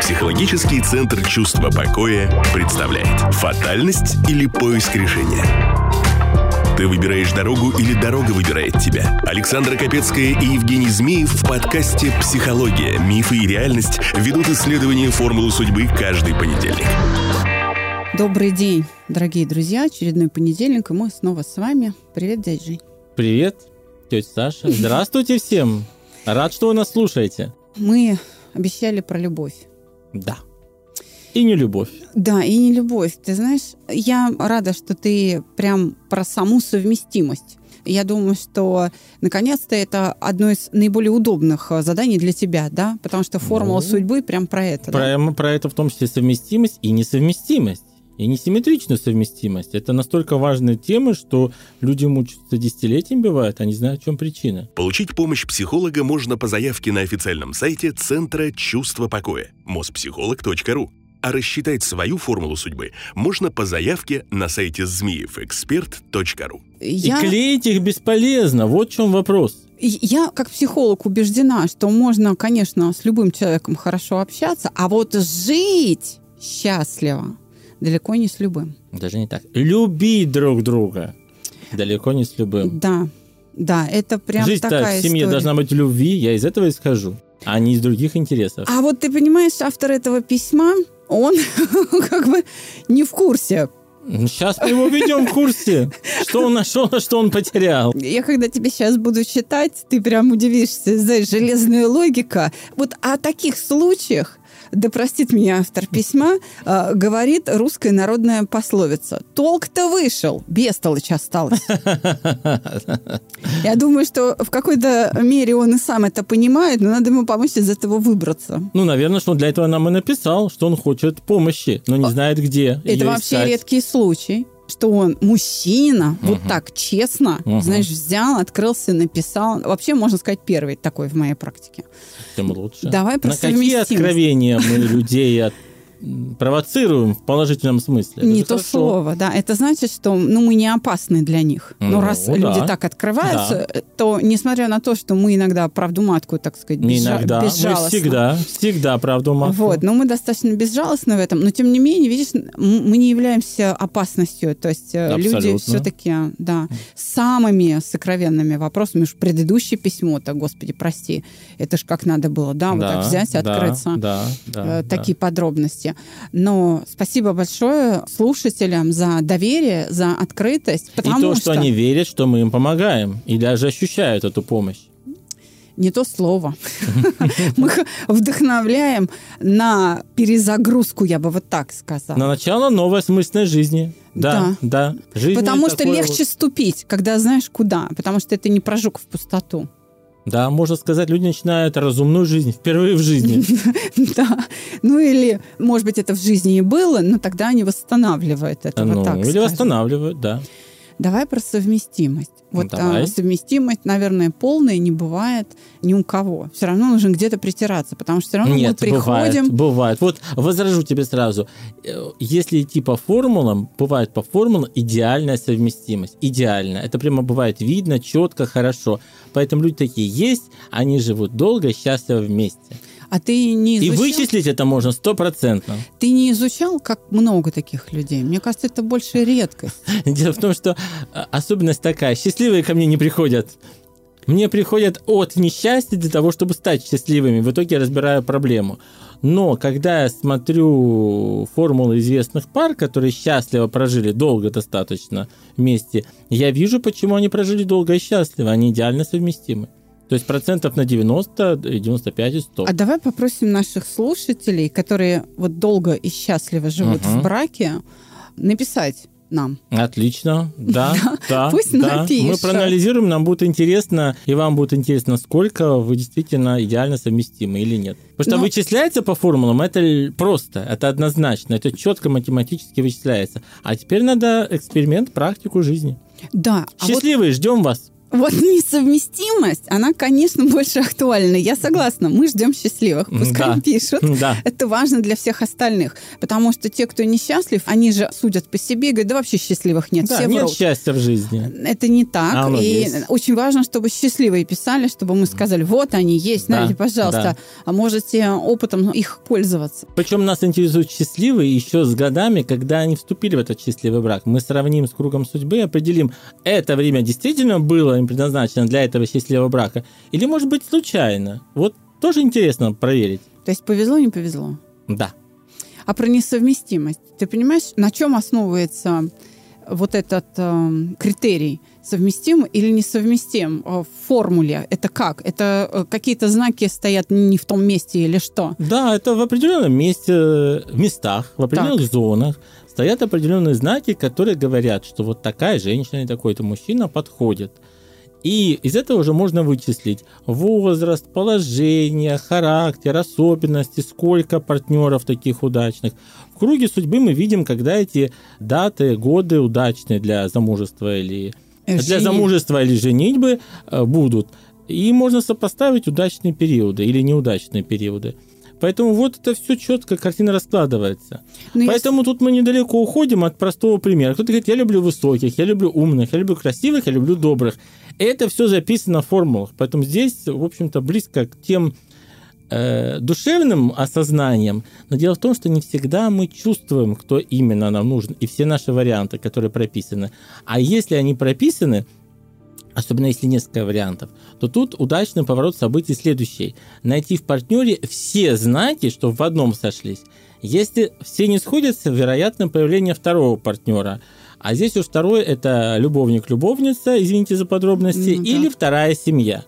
Психологический центр чувства покоя представляет «Фатальность или поиск решения?» Ты выбираешь дорогу или дорога выбирает тебя? Александра Капецкая и Евгений Змеев в подкасте «Психология. Мифы и реальность» ведут исследование формулы судьбы каждый понедельник. Добрый день, дорогие друзья. Очередной понедельник, и мы снова с вами. Привет, дядя Жень. Привет, тетя Саша. Здравствуйте всем. Рад, что вы нас слушаете. Мы обещали про любовь. Да. И не любовь. Да, и не любовь. Ты знаешь, я рада, что ты прям про саму совместимость. Я думаю, что наконец-то это одно из наиболее удобных э, заданий для тебя, да? Потому что формула Ну, судьбы прям про это. да? Про, про это в том числе совместимость и несовместимость. И несимметричную совместимость. Это настолько важная тема, что люди мучаются десятилетиями бывает, а не знают, в чем причина. Получить помощь психолога можно по заявке на официальном сайте Центра чувства покоя mospsycholog.ru. А рассчитать свою формулу судьбы можно по заявке на сайте змеевэксперт.ру. Я... И клеить их бесполезно. Вот в чем вопрос. Я как психолог убеждена, что можно, конечно, с любым человеком хорошо общаться, а вот жить счастливо далеко не с любым. Даже не так. Любить друг друга. Далеко не с любым. Да, да, это прям Жизнь-то такая в семье история. должна быть любви, я из этого исхожу, а не из других интересов. А вот ты понимаешь, автор этого письма, он как бы не в курсе. Сейчас мы его ведем в курсе, что он нашел, а что он потерял. Я когда тебе сейчас буду читать, ты прям удивишься, знаешь, железная логика. Вот о таких случаях, да простит меня автор письма, э, говорит русская народная пословица. Толк-то вышел, бестолочь осталась. Я думаю, что в какой-то мере он и сам это понимает, но надо ему помочь из этого выбраться. Ну, наверное, что для этого нам и написал, что он хочет помощи, но не знает, где А, Это вообще редкий случай, что он мужчина, вот так честно, Мгм. знаешь, взял, открылся, написал. Вообще, можно сказать, первый такой в моей практике. Тем лучше. Давай На какие совместимость. откровения мы людей от- провоцируем в положительном смысле? Это не то хорошо. слово, да. Это значит, что ну, мы не опасны для них. Но Ну, раз да. люди так открываются, то несмотря на то, что мы иногда правду матку, так сказать, Не безжа- иногда, мы безжалостно. всегда, всегда правду матку. Вот, но мы достаточно безжалостны в этом. Но тем не менее, видишь, мы не являемся опасностью. То есть э, люди Абсолютно. все-таки, да, самыми сокровенными вопросами. Уж предыдущее письмо-то, господи, прости, это ж как надо было, да, вот так взять да, открыться. Да, да, э, да. такие подробности. Но спасибо большое слушателям за доверие, за открытость, И потому то, что они верят, что мы им помогаем, и даже ощущают эту помощь. не то слово. Мы их вдохновляем на перезагрузку, я бы вот так сказала. На начало новой осмысленной жизни. Да, да. Жизнь Потому что легче вот- ступить, когда знаешь куда. Потому что это не прожиг в пустоту. Да, можно сказать, люди начинают разумную жизнь впервые в жизни. Да. Ну или, может быть, это в жизни и было, но тогда они восстанавливают это. Ну, или восстанавливают, да. Давай про совместимость. Вот Давай. а, совместимость, наверное, полная не бывает ни у кого. Все равно нужно где-то притираться, потому что все равно Нет, мы приходим. бывает, бывает. Вот возражу тебе сразу. Э, Если идти по формулам, бывает по формулам идеальная совместимость. Идеально. Это прямо бывает видно, четко, хорошо. Поэтому люди такие есть, они живут долго счастливо вместе. А ты не И изучал, вычислить это можно стопроцентно. ты не изучал, как много таких людей? Мне кажется, это больше редкость. Дело в том, что а, особенность такая. Счастливые ко мне не приходят. Мне приходят от несчастья для того, чтобы стать счастливыми. В итоге я разбираю проблему. Но когда я смотрю формулы известных пар, которые счастливо прожили долго достаточно вместе, я вижу, почему они прожили долго и счастливо. Они идеально совместимы. То есть процентов на 90, и 95 и 100. А давай попросим наших слушателей, которые вот долго и счастливо живут Мгм. в браке, написать нам. Отлично, да, да. пусть да. напишут. Мы проанализируем, нам будет интересно, и вам будет интересно, сколько вы действительно идеально совместимы или нет. Потому что Ну- вычисляется по формулам, это просто, это однозначно, это четко математически вычисляется. А теперь надо эксперимент, практику жизни. Да, а вот Счастливые, ждем вас. Вот несовместимость, она, конечно, больше актуальна. Я согласна, мы ждем счастливых. Пускай Да. пишут. Да. Это важно для всех остальных. Потому что те, кто несчастлив, они же судят по себе и говорят, да вообще счастливых нет, Да, все нет врут. счастья в жизни. Это не так. А и есть. очень важно, чтобы счастливые писали, чтобы мы сказали, вот они есть, Да, знаете, пожалуйста, да. а можете опытом их пользоваться. Причем нас интересуют счастливые еще с годами, когда они вступили в этот счастливый брак. Мы сравним с кругом судьбы и определим, это время действительно было им предназначено для этого счастливого брака, или, может быть, случайно. Вот тоже интересно проверить. То есть повезло, не повезло. Да. А про несовместимость. Ты понимаешь, на чем основывается вот этот эм, критерий? Совместим или несовместим э, в формуле? Это как? Это э, какие-то знаки стоят не в том месте или что? Да, это в определенном месте, в местах, в определенных зонах стоят определенные знаки, которые говорят, что вот такая женщина и такой-то мужчина подходит. И из этого уже можно вычислить возраст, положение, характер, особенности, сколько партнеров таких удачных. В круге судьбы мы видим, когда эти даты, годы удачные для замужества или для Жени- замужества или женитьбы э, будут. И можно сопоставить удачные периоды или неудачные периоды. Поэтому вот это все четко, картина раскладывается. Ну, я Поэтому тут мы недалеко уходим от простого примера. Кто-то говорит, я люблю высоких, я люблю умных, я люблю красивых, я люблю добрых. Это все записано в формулах. Поэтому здесь, в общем-то, близко к тем э, душевным осознаниям. Но дело в том, что не всегда мы чувствуем, кто именно нам нужен, и все наши варианты, которые прописаны. А если они прописаны, особенно если несколько вариантов, то тут удачный поворот событий следующий. Найти в партнере все знаки, что в одном сошлись. Если все не сходятся, вероятно появление второго партнера. А здесь уж второй – это любовник-любовница, извините за подробности, Ну да. или вторая семья.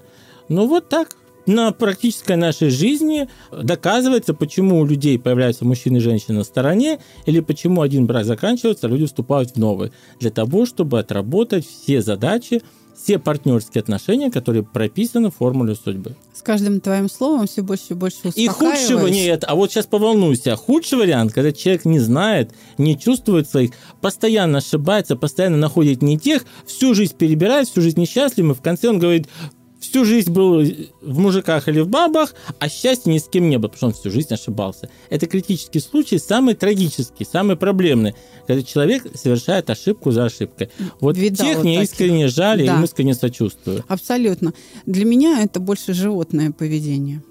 Ну вот так на практической нашей жизни доказывается, почему у людей появляются мужчина и женщина на стороне, или почему один брак заканчивается, а люди вступают в новый. Для того, чтобы отработать все задачи, все партнерские отношения, которые прописаны в формуле судьбы. с каждым твоим словом все больше и больше И худшего нет, а вот сейчас поволнуйся. Худший вариант, когда человек не знает, не чувствует своих, постоянно ошибается, постоянно находит не тех, всю жизнь перебирает, всю жизнь несчастлив, и в конце он говорит, всю жизнь был в мужиках или в бабах, а счастья ни с кем не было, потому что он всю жизнь ошибался. Это критический случай, самый трагический, самый проблемный, когда человек совершает ошибку за ошибкой. Вот Видала тех мне таких. искренне жаль, и Да. им искренне сочувствую. Абсолютно. Для меня это больше животное поведение.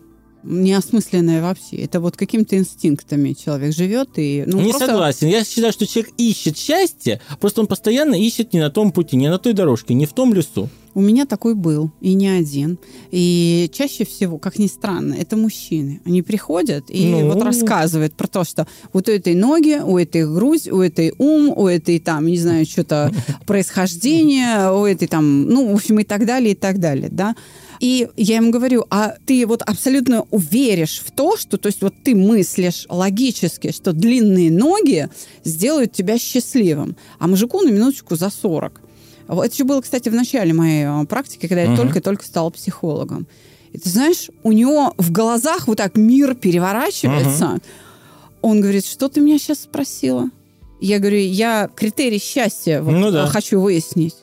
Неосмысленное вообще. Это вот какими-то инстинктами человек живет и... Ну, не просто- согласен. Я считаю, что человек ищет счастье, просто он постоянно ищет не на том пути, не на той дорожке, не в том лесу. У меня такой был, и не один. И чаще всего, как ни странно, это мужчины. Они приходят и Ну. вот рассказывают про то, что вот у этой ноги, у этой грудь, у этой ум, у этой там, не знаю, что-то происхождение, у этой там, ну, в общем, и так далее, и так далее, да. И я им говорю, а ты вот абсолютно веришь в то, что, то есть вот ты мыслишь логически, что длинные ноги сделают тебя счастливым, а мужику на минуточку за 40. Это еще было, кстати, в начале моей э, практики, когда я только-только стала психологом. И ты знаешь, у него в глазах вот так мир переворачивается. Он говорит, что ты меня сейчас спросила? Я говорю, я критерий счастья вот, Ну да. э, хочу выяснить.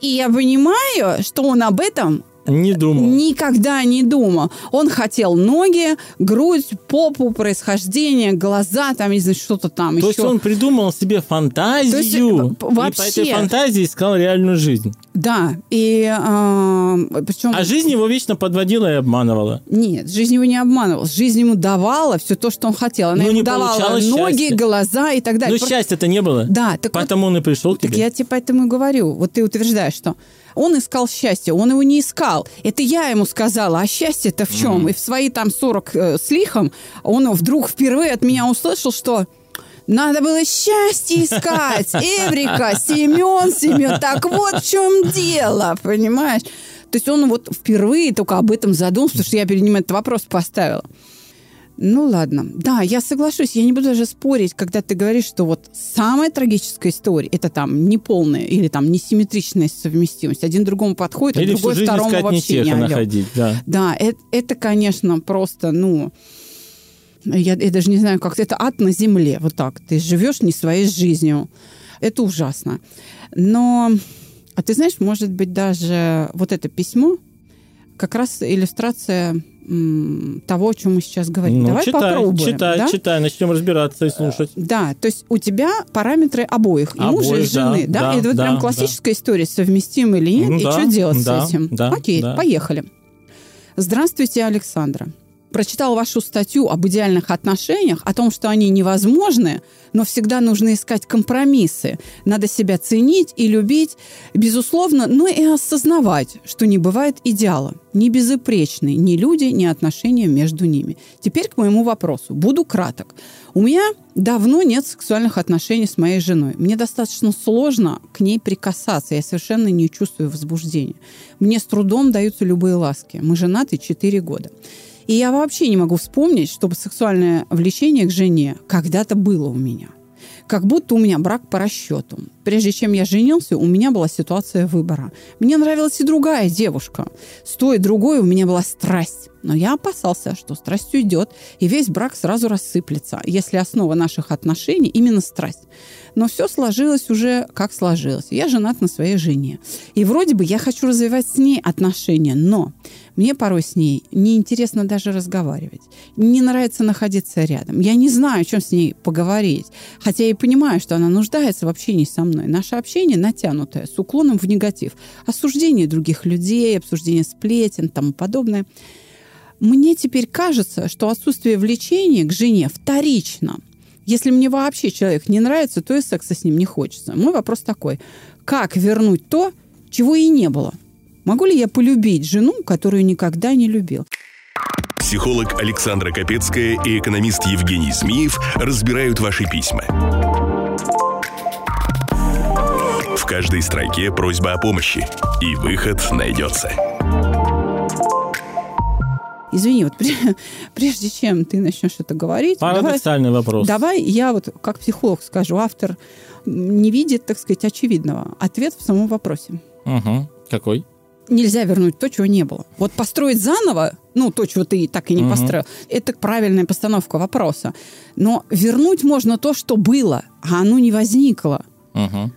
И я понимаю, что он об этом Не думал. никогда не думал. Он хотел ноги, грудь, попу, происхождение, глаза, там, не знаю, что-то там То еще. есть он придумал себе фантазию, То есть, э, и по вообще- этой фантазии искал реальную жизнь. Да, и а, причем... А жизнь его вечно подводила и обманывала. Нет, жизнь его не обманывала. Жизнь ему давала все то, что он хотел. Она Ну, ему не давала ноги, счастья. глаза и так далее. Но Просто- счастья-то не было. Да, так вот- Потому он и пришел к Так тебе. я тебе поэтому и говорю. Вот ты утверждаешь, что он искал счастье, он его не искал. Это я ему сказала, а счастье-то в чем? И в свои там 40 э, с лихом он вдруг впервые от меня услышал, что надо было счастье искать. Эврика, Семен, Семен, так вот в чем дело, понимаешь? То есть он вот впервые только об этом задумался, потому что я перед ним этот вопрос поставила. Ну ладно. Да, я соглашусь. Я не буду даже спорить, когда ты говоришь, что вот самая трагическая история это там неполная или там несимметричная совместимость. Один другому подходит, а Или всю другой второму не вообще не алё. находить. Да. Да, это, это, конечно, просто, ну, я, я даже не знаю, как это ад на земле. Вот так. Ты живешь не своей жизнью. Это ужасно. Но А ты знаешь, может быть, даже вот это письмо как раз иллюстрация того, о чем мы сейчас говорим. Ну, Давай читай, попробуем. читай, да? читай, начнем разбираться и слушать. Да, то есть у тебя параметры обоих, и мужа, и Обоих, да, жены, да? да, И это вот да, прям классическая история, совместимы или нет, Ну и да, что делать да, с этим. да, Окей, да. поехали. Здравствуйте, Александра. Прочитал вашу статью об идеальных отношениях, о том, что они невозможны, но всегда нужно искать компромиссы. Надо себя ценить и любить, безусловно, но и осознавать, что не бывает идеала. Не безупречны ни люди, ни отношения между ними. Теперь к моему вопросу. Буду краток. У меня давно нет сексуальных отношений с моей женой. Мне достаточно сложно к ней прикасаться. Я совершенно не чувствую возбуждения. Мне с трудом даются любые ласки. Мы женаты 4 года. И я вообще не могу вспомнить, чтобы сексуальное влечение к жене когда-то было у меня. Как будто у меня брак по расчету. Прежде чем я женился, у меня была ситуация выбора. Мне нравилась и другая девушка. С той другой у меня была страсть. Но я опасался, что страсть уйдет, и весь брак сразу рассыплется, если основа наших отношений именно страсть. Но все сложилось уже как сложилось. Я женат на своей жене. И вроде бы я хочу развивать с ней отношения, но мне порой с ней неинтересно даже разговаривать. Не нравится находиться рядом. Я не знаю, о чем с ней поговорить. Хотя я и понимаю, что она нуждается в общении со мной. Наше общение натянутое, с уклоном в негатив. Осуждение других людей, обсуждение сплетен тому подобное. Мне теперь кажется, что отсутствие влечения к жене вторично. Если мне вообще человек не нравится, то и секса с ним не хочется. Мой вопрос такой. Как вернуть то, чего и не было? Могу ли я полюбить жену, которую никогда не любил? Психолог Александра Капецкая и экономист Евгений Змеев разбирают ваши письма. В каждой строке просьба о помощи, и выход найдется. Извини, вот пре- прежде чем ты начнешь это говорить, давай, Парадоксальный вопрос. давай я вот как психолог скажу, автор не видит, так сказать, очевидного. Ответ в самом вопросе. Угу. Какой? Нельзя вернуть то, чего не было. Вот построить заново, ну, то, чего ты так и не Мгм. построил, это правильная постановка вопроса. Но вернуть можно то, что было, а оно не возникло. Угу.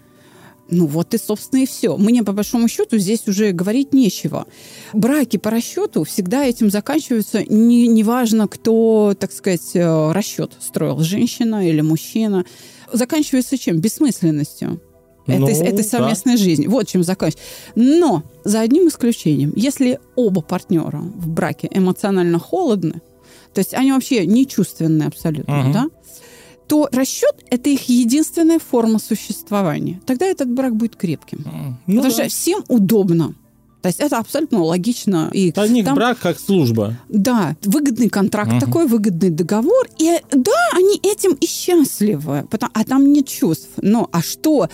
Ну вот и, собственно, и все. Мне, по большому счету, здесь уже говорить нечего. Браки по расчету всегда этим заканчиваются. Не- Неважно, кто, так сказать, э, расчет строил, женщина или мужчина. Заканчивается чем? Бессмысленностью. Ну, этой, этой да. совместной жизни. Вот чем заканчивается. Но за одним исключением. Если оба партнера в браке эмоционально холодны, то есть они вообще не чувственные абсолютно, Мгм. да, то расчет – это их единственная форма существования. Тогда этот брак будет крепким. Ну, Потому да. что всем удобно. То есть это абсолютно логично. И Для них там- брак как служба. да, выгодный контракт Мгм. такой, выгодный договор. И да, они этим и счастливы, потому- а там нет чувств. Но а что,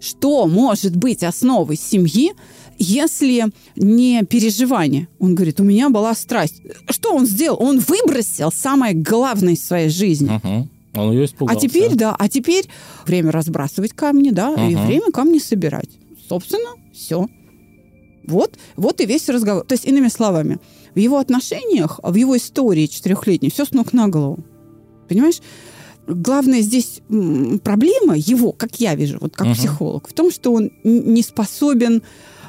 что может быть основой семьи, если не переживание? Он говорит, у меня была страсть. Что он сделал? Он выбросил самое главное из своей жизни. Угу. Он ее А испугался. теперь, да, а теперь время разбрасывать камни, да, и Ага. время камни собирать. Собственно, все. Вот, вот и весь разговор. То есть, иными словами, в его отношениях, в его истории четырехлетней все с ног на голову. Понимаешь? Главная здесь проблема его, как я вижу, вот как Ага. психолог, в том, что он не способен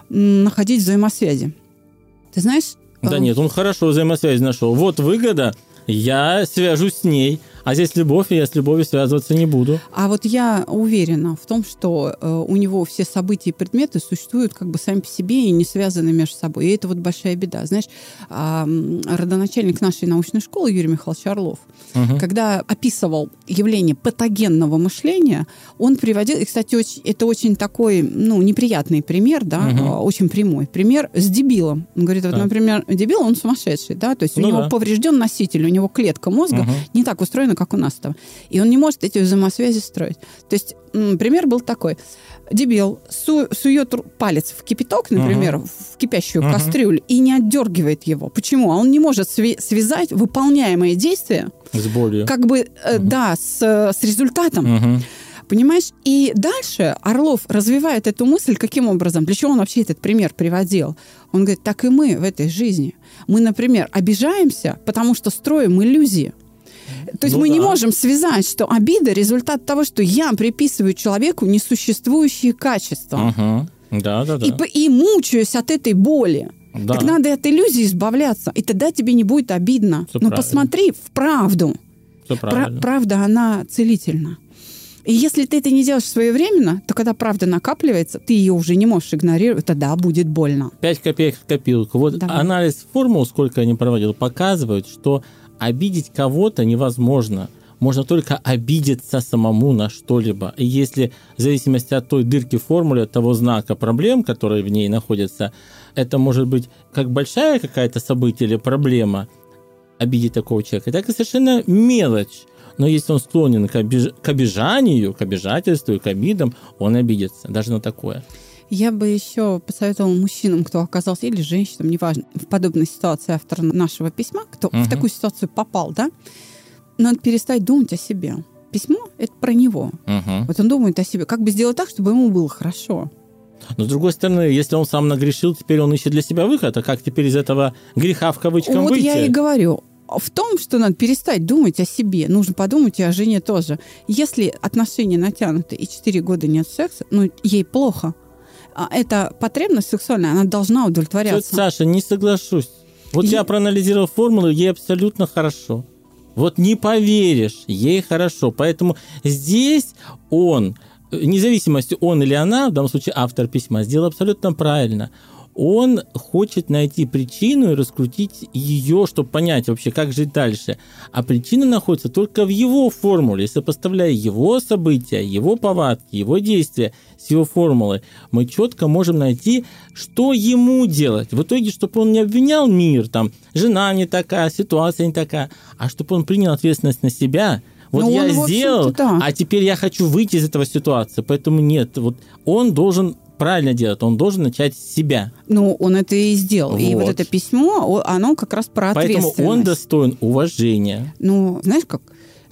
находить взаимосвязи. Ты знаешь? Да э, нет, он хорошо взаимосвязь нашел. Вот выгода, я свяжусь с ней. А здесь любовь, и я с любовью связываться не буду. А вот я уверена в том, что э, у него все события и предметы существуют как бы сами по себе и не связаны между собой. И это вот большая беда. Знаешь, м, родоначальник нашей научной школы Юрий Михайлович Орлов, Мгм. когда описывал явление патогенного мышления, он приводил, и, кстати, очень- это очень такой, ну, неприятный пример, да, а, очень прямой пример с дебилом. Он говорит, вот, Так. например, дебил, он сумасшедший, да, то есть у Ну него да. поврежден носитель, у него клетка мозга Мгм. не так устроена, как у нас там. И он не может эти взаимосвязи строить. То есть пример был такой. Дебил су- сует палец в кипяток, например, в кипящую Мгм. кастрюлю, и не отдергивает его. Почему? А он не может сви- связать выполняемые действия С болью. как бы, э, да, с, с результатом. Мгм. Понимаешь? И дальше Орлов развивает эту мысль каким образом? Для чего он вообще этот пример приводил? Он говорит, так и мы в этой жизни. Мы, например, обижаемся, потому что строим иллюзии. То есть Ну мы не да. можем связать, что обида – результат того, что я приписываю человеку несуществующие качества. Мгм. Да, да, да. И, и мучаюсь от этой боли. Да. Так надо от иллюзии избавляться, и тогда тебе не будет обидно. Всё Но правильно. посмотри в правду. Пра- правильно. правда, она целительна. И если ты это не делаешь своевременно, то когда правда накапливается, ты ее уже не можешь игнорировать, тогда будет больно. 5 копеек в копилку. Вот Давай. анализ формул, сколько я не проводил, показывает, что обидеть кого-то невозможно. Можно только обидеться самому на что-либо. И если в зависимости от той дырки в формуле, от того знака проблем, которые в ней находятся, это может быть как большая какая-то событие или проблема, обидеть такого человека, так и совершенно мелочь. Но если он склонен к, обиж- к обижанию, к обижательству и к обидам, он обидится даже на такое. Я бы еще посоветовала мужчинам, кто оказался, или женщинам, неважно, в подобной ситуации автора нашего письма, кто в Мгм. такую ситуацию попал, да, надо перестать думать о себе. Письмо — это про него. Мгм. Вот он думает о себе. Как бы сделать так, чтобы ему было хорошо? Но с другой стороны, если он сам нагрешил, теперь он ищет для себя выход, а как теперь из этого греха в кавычках вот выйти? я и говорю. В том, что надо перестать думать о себе, нужно подумать и о жене тоже. Если отношения натянуты и 4 года нет секса, ну, ей плохо. А эта потребность сексуальная, она должна Тетя удовлетворяться. Саша, не соглашусь. Вот Я- я проанализировал формулу, ей абсолютно хорошо. Вот не поверишь, ей хорошо. Поэтому здесь он, э, независимости он или она, в данном случае автор письма, сделал абсолютно правильно. Он хочет найти причину и раскрутить ее, чтобы понять вообще, как жить дальше. А причина находится только в его формуле. Сопоставляя его события, его повадки, его действия с его формулой, мы четко можем найти, что ему делать. В итоге, чтобы он не обвинял мир, там, жена не такая, ситуация не такая, а чтобы он принял ответственность на себя. Вот Ну, я он, сделал, да. а теперь я хочу выйти из этого ситуации. Поэтому нет, вот он должен правильно делать, он должен начать с себя. Ну, он это и сделал. И вот Вот. это письмо, оно как раз про Поэтому ответственность. он достоин уважения. Ну, знаешь как?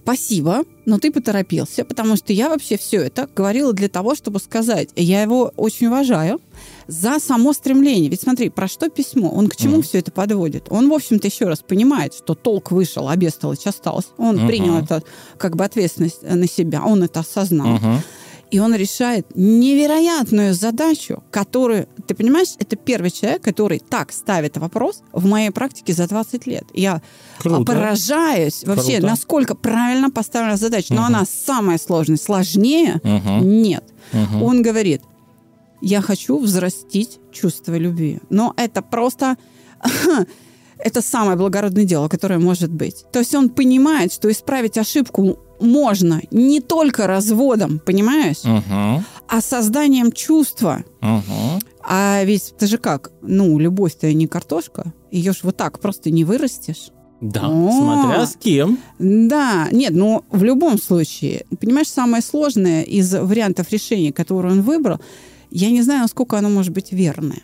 Спасибо, но ты поторопился, потому что я вообще все это говорила для того, чтобы сказать, я его очень уважаю за само стремление. Ведь смотри, про что письмо? Он к чему Мгм. все это подводит? Он, в общем-то, еще раз понимает, что толк вышел, а бестолочь осталась. Он Мгм. принял это как бы ответственность э, на себя, он это осознал. Мгм. И он решает невероятную задачу, которую, ты понимаешь, это первый человек, который так ставит вопрос в моей практике за 20 лет. Я Круто. поражаюсь вообще, Круто. насколько правильно поставлена задача. Но Мгм. она самая сложная. Сложнее Мгм. нет. Мгм. Он говорит, я хочу взрастить чувство любви. Но это просто... Это самое благородное дело, которое может быть. То есть он понимает, что исправить ошибку можно не только разводом, понимаешь, Мгм. а созданием чувства. Мгм. А ведь ты же как? Ну, любовь-то не картошка. Ее ж вот так просто не вырастешь. Да, О. смотря с кем. Да, нет, ну в любом случае, понимаешь, самое сложное из вариантов решения, которые он выбрал, я не знаю, насколько оно может быть верное.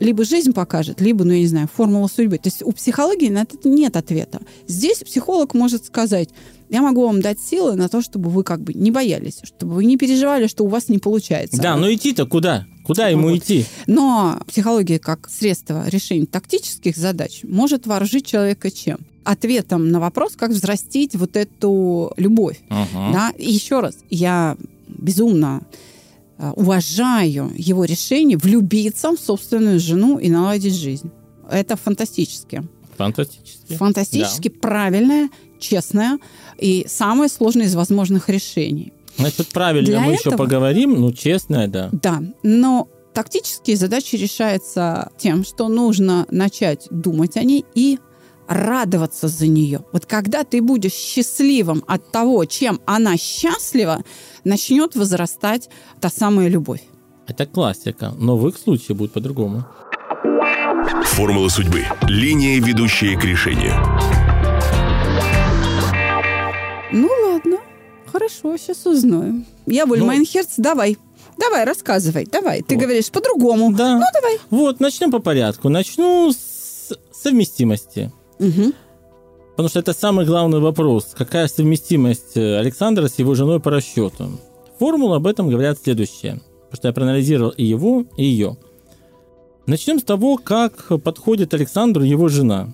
Либо жизнь покажет, либо, ну, я не знаю, формула судьбы. То есть у психологии на это нет ответа. Здесь психолог может сказать, я могу вам дать силы на то, чтобы вы как бы не боялись, чтобы вы не переживали, что у вас не получается. Да, но идти-то куда? Куда ему Вот. идти? Но психология как средство решения тактических задач может вооружить человека чем? Ответом на вопрос, как взрастить вот эту любовь. Мгм. Да? И еще раз, я безумно уважаю его решение влюбиться в собственную жену и наладить жизнь. Это фантастически. Фантастически. Фантастически правильное, честное и самое сложное из возможных решений. Значит, правильно Для мы еще этого- поговорим, ну, честное, да. Да, но тактические задачи решаются тем, что нужно начать думать о ней и радоваться за нее. Вот когда ты будешь счастливым от того, чем она счастлива, начнет возрастать та самая любовь. Это классика, но в их случае будет по-другому. Формула судьбы. Линия, ведущая к решению. Ну ладно, хорошо, сейчас узнаем. Я Боль Ну- Майнхерц, давай. Давай, рассказывай, давай. Ты Вот. говоришь по-другому. Да. Ну, давай. Вот, начнем по порядку. Начну с совместимости. Мгм. Потому что это самый главный вопрос. Какая совместимость э, Александра с его женой по расчету? Формулы об этом говорят следующее. Потому что я проанализировал и его, и ее. Начнем с того, как подходит Александру его жена.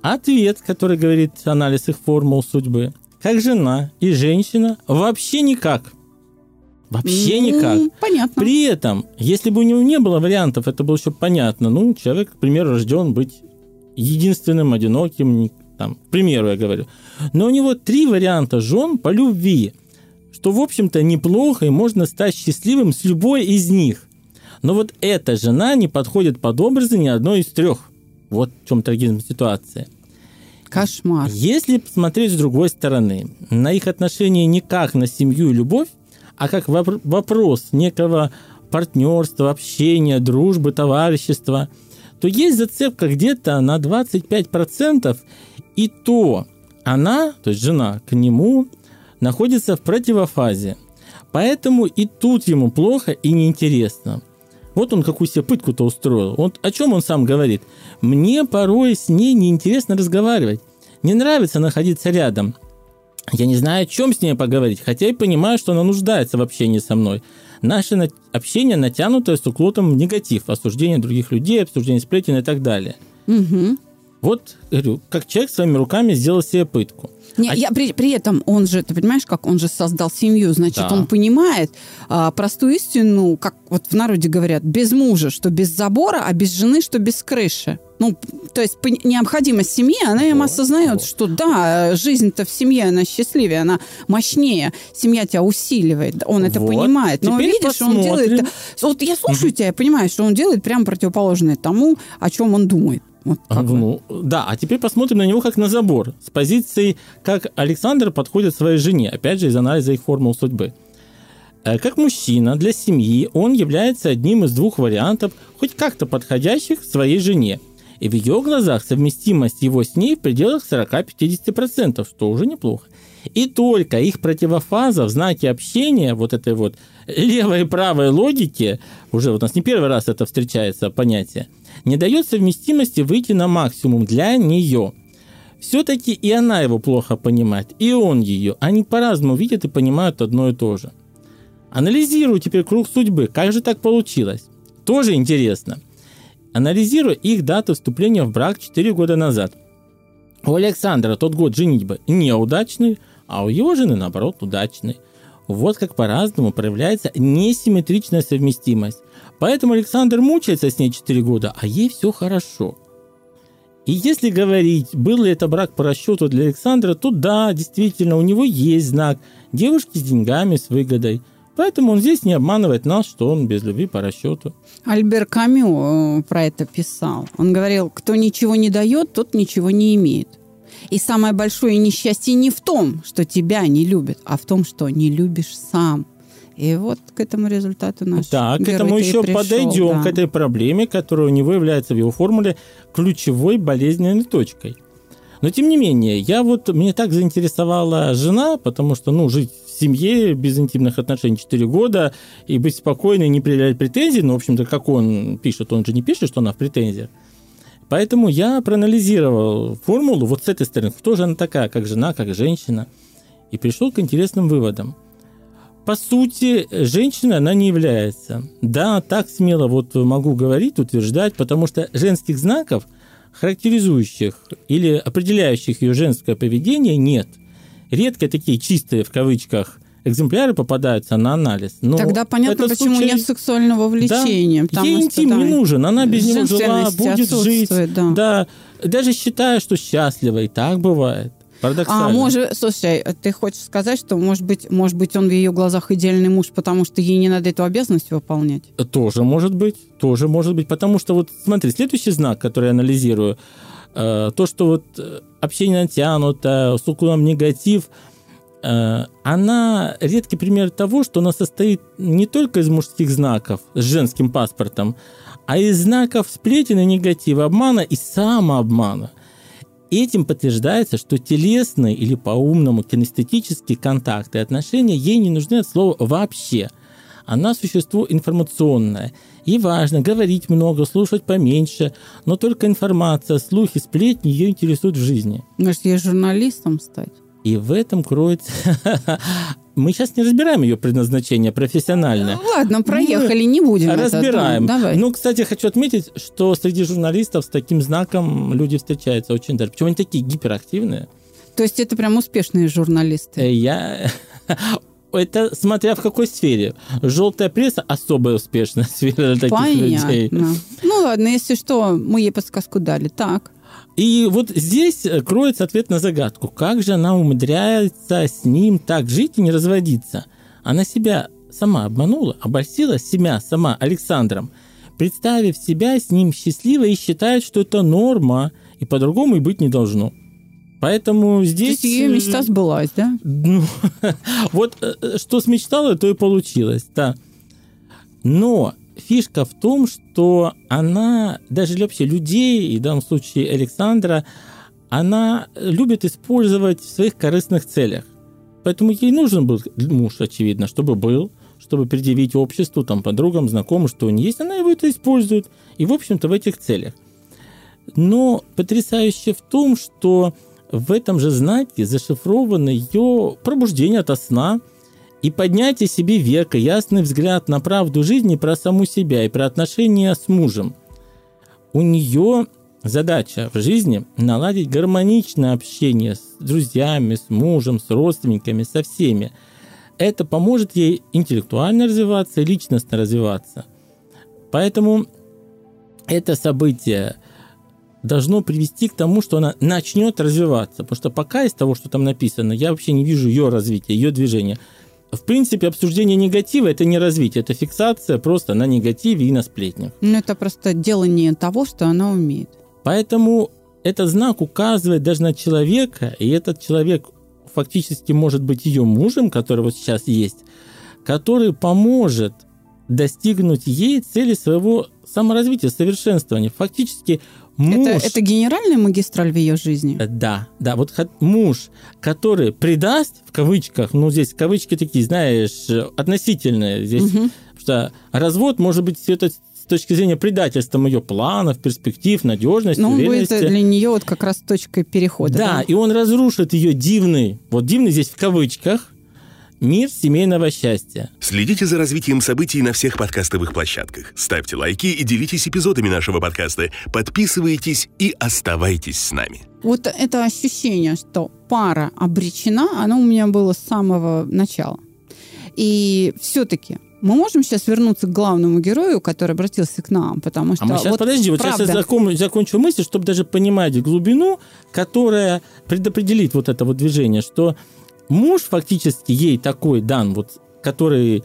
Ответ, который говорит анализ их формул судьбы. Как жена и женщина вообще никак. Вообще Ну, никак. Понятно. При этом, если бы у него не было вариантов, это было еще понятно. Ну, человек, к примеру, рожден быть единственным, одиноким, там, к примеру, я говорю. Но у него три варианта жен по любви, что, в общем-то, неплохо, и можно стать счастливым с любой из них. Но вот эта жена не подходит под образы ни одной из трех. Вот в чем трагизм ситуации. Кошмар. Если посмотреть с другой стороны, на их отношения не как на семью и любовь, а как вопр- вопрос некого партнерства, общения, дружбы, товарищества, то есть зацепка где-то на 25%, и то она, то есть жена, к нему находится в противофазе. Поэтому и тут ему плохо и неинтересно. Вот он какую себе пытку-то устроил. Вот о чем он сам говорит. Мне порой с ней неинтересно разговаривать. Не нравится находиться рядом. Я не знаю, о чем с ней поговорить, хотя и понимаю, что она нуждается в общении со мной. Наше на- общение натянутое с уклоном в негатив, осуждение других людей, обсуждение сплетен и так далее. Мгм. Вот, говорю, как человек своими руками сделал себе пытку. Не, А- я при, при этом он же, ты понимаешь, как он же создал семью, значит, Да. он понимает а, простую истину, как вот в народе говорят, без мужа, что без забора, а без жены, что без крыши. Ну, то есть необходимость семьи, она им осознает, что да, жизнь-то в семье, она счастливее, она мощнее, семья тебя усиливает, он это Вот. понимает. Но Теперь видишь, он посмотрим. делает... Вот я слушаю тебя, я понимаю, что он делает прямо противоположное тому, о чем он думает. Вот А, ну, да, а теперь посмотрим на него как на забор. С позиции, как Александр подходит своей жене. Опять же, из анализа их формул судьбы. Э, Как мужчина для семьи он является одним из двух вариантов, хоть как-то подходящих своей жене. И в ее глазах совместимость его с ней в пределах 40-50%, что уже неплохо. И только их противофаза в знаке общения, вот этой вот левой и правой логики, уже вот у нас не первый раз это встречается понятие, не дает совместимости выйти на максимум для нее. Все-таки и она его плохо понимает, и он ее. Они по-разному видят и понимают одно и то же. Анализирую теперь круг судьбы. Как же так получилось? Тоже интересно. Анализирую их дату вступления в брак 4 года назад. У Александра тот год женитьбы неудачный, а у его жены, наоборот, удачный. Вот как по-разному проявляется несимметричная совместимость. Поэтому Александр мучается с ней 4 года, а ей все хорошо. И если говорить, был ли это брак по расчету для Александра, то да, действительно, у него есть знак девушки с деньгами, с выгодой. Поэтому он здесь не обманывает нас, что он без любви по расчету. Альбер Камю э, про это писал. Он говорил, кто ничего не дает, тот ничего не имеет. И самое большое несчастье не в том, что тебя не любят, а в том, что не любишь сам. И вот к этому результату наш Да, к этому еще пришел, подойдем, да. к этой проблеме, которая у него является в его формуле ключевой болезненной точкой. Но тем не менее, я вот, мне так заинтересовала жена, потому что, ну, жить в семье без интимных отношений 4 года и быть спокойной, не предъявлять претензий, ну, в общем-то, как он пишет, он же не пишет, что она в претензиях. Поэтому я проанализировал формулу вот с этой стороны, кто же она такая, как жена, как женщина, и пришел к интересным выводам по сути, женщина она не является. Да, так смело вот могу говорить, утверждать, потому что женских знаков, характеризующих или определяющих ее женское поведение, нет. Редко такие чистые, в кавычках, экземпляры попадаются на анализ. Но Тогда понятно, почему случай- нет сексуального влечения. Да, ей интим не нужен, она без него жила, будет жить. да. Да, даже считая, что счастлива, и так бывает. Парадоксально. А может, слушай, ты хочешь сказать, что может быть, может быть, он в ее глазах идеальный муж, потому что ей не надо эту обязанность выполнять? Тоже может быть, тоже может быть, потому что вот смотри, следующий знак, который я анализирую, э, то, что вот э, общение натянуто, с уклоном негатив, э, она редкий пример того, что она состоит не только из мужских знаков с женским паспортом, а из знаков сплетен и негатива, обмана и самообмана. Этим подтверждается, что телесные или по-умному кинестетические контакты и отношения ей не нужны от слова вообще. Она существо информационное. И важно говорить много, слушать поменьше, но только информация, слухи, сплетни ее интересуют в жизни. Может, ей журналистом стать? И в этом кроется... Мы сейчас не разбираем ее предназначение профессиональное. Ну, ладно, проехали, не будем. это, Разбираем. давай. Ну, кстати, хочу отметить, что среди журналистов с таким знаком люди встречаются очень даже. Причем они такие гиперактивные. То есть это прям успешные журналисты. Э, Я... это смотря в какой сфере. Желтая пресса особая успешная сфера для таких Понятно. людей. Ну ладно, если что, мы ей подсказку дали. Так. И вот здесь э, кроется ответ на загадку. Как же она умудряется с ним так жить и не разводиться? Она себя сама обманула, обольстила себя сама Александром, представив себя с ним счастливой и считает, что это норма, и по-другому и быть не должно. Поэтому То здесь... есть ее мечта сбылась, да? Ну, вот э, что смечтала, то и получилось, да. Но фишка в том, что она, даже вообще людей, и в данном случае Александра, она любит использовать в своих корыстных целях. Поэтому ей нужен был муж, очевидно, чтобы был, чтобы предъявить обществу, там, подругам, знакомым, что он есть. Она его это использует. И, в общем-то, в этих целях. Но потрясающе в том, что в этом же знаке зашифровано ее пробуждение ото сна и поднятие себе века, ясный взгляд на правду жизни про саму себя и про отношения с мужем. У нее задача в жизни наладить гармоничное общение с друзьями, с мужем, с родственниками, со всеми. Это поможет ей интеллектуально развиваться личностно развиваться. Поэтому это событие должно привести к тому, что она начнет развиваться. Потому что пока из того, что там написано, я вообще не вижу ее развития, ее движения. В принципе, обсуждение негатива – это не развитие, это фиксация просто на негативе и на сплетнях. Ну, это просто делание того, что она умеет. Поэтому этот знак указывает даже на человека, и этот человек фактически может быть ее мужем, который вот сейчас есть, который поможет достигнуть ей цели своего саморазвития, совершенствования. Фактически муж... Это, это генеральная магистраль в ее жизни? Да, да. Вот муж, который предаст, в кавычках, ну здесь кавычки такие, знаешь, относительные. Здесь, Мгм. что развод может быть это с точки зрения предательства ее планов, перспектив, надежности, Ну, он будет уверенности. для нее вот как раз точкой перехода. Да, и он разрушит ее дивный, вот дивный здесь в кавычках, мир семейного счастья. Следите за развитием событий на всех подкастовых площадках. Ставьте лайки и делитесь эпизодами нашего подкаста. Подписывайтесь и оставайтесь с нами. Вот это ощущение, что пара обречена, оно у меня было с самого начала. И все-таки мы можем сейчас вернуться к главному герою, который обратился к нам, потому что А мы сейчас, вот подожди, вот сейчас правда, я закон- закончу мысль, чтобы даже понимать глубину, которая предопределит вот это вот движение, что муж фактически ей такой дан, вот, который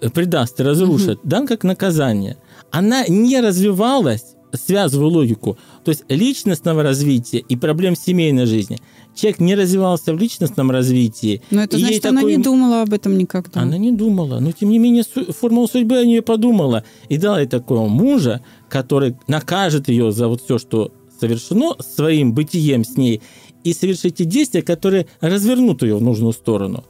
э, предаст и разрушит, дан как наказание. Она не развивалась, связываю логику, то есть личностного развития и проблем семейной жизни. Человек не развивался в личностном развитии. Но это значит, она такой- не думала об этом никогда. Она не думала, но тем не менее формула судьбы о нее подумала и дала ей такого мужа, который накажет ее за вот все, что совершено своим бытием с ней, и совершит те действия, которые развернут ее в нужную сторону.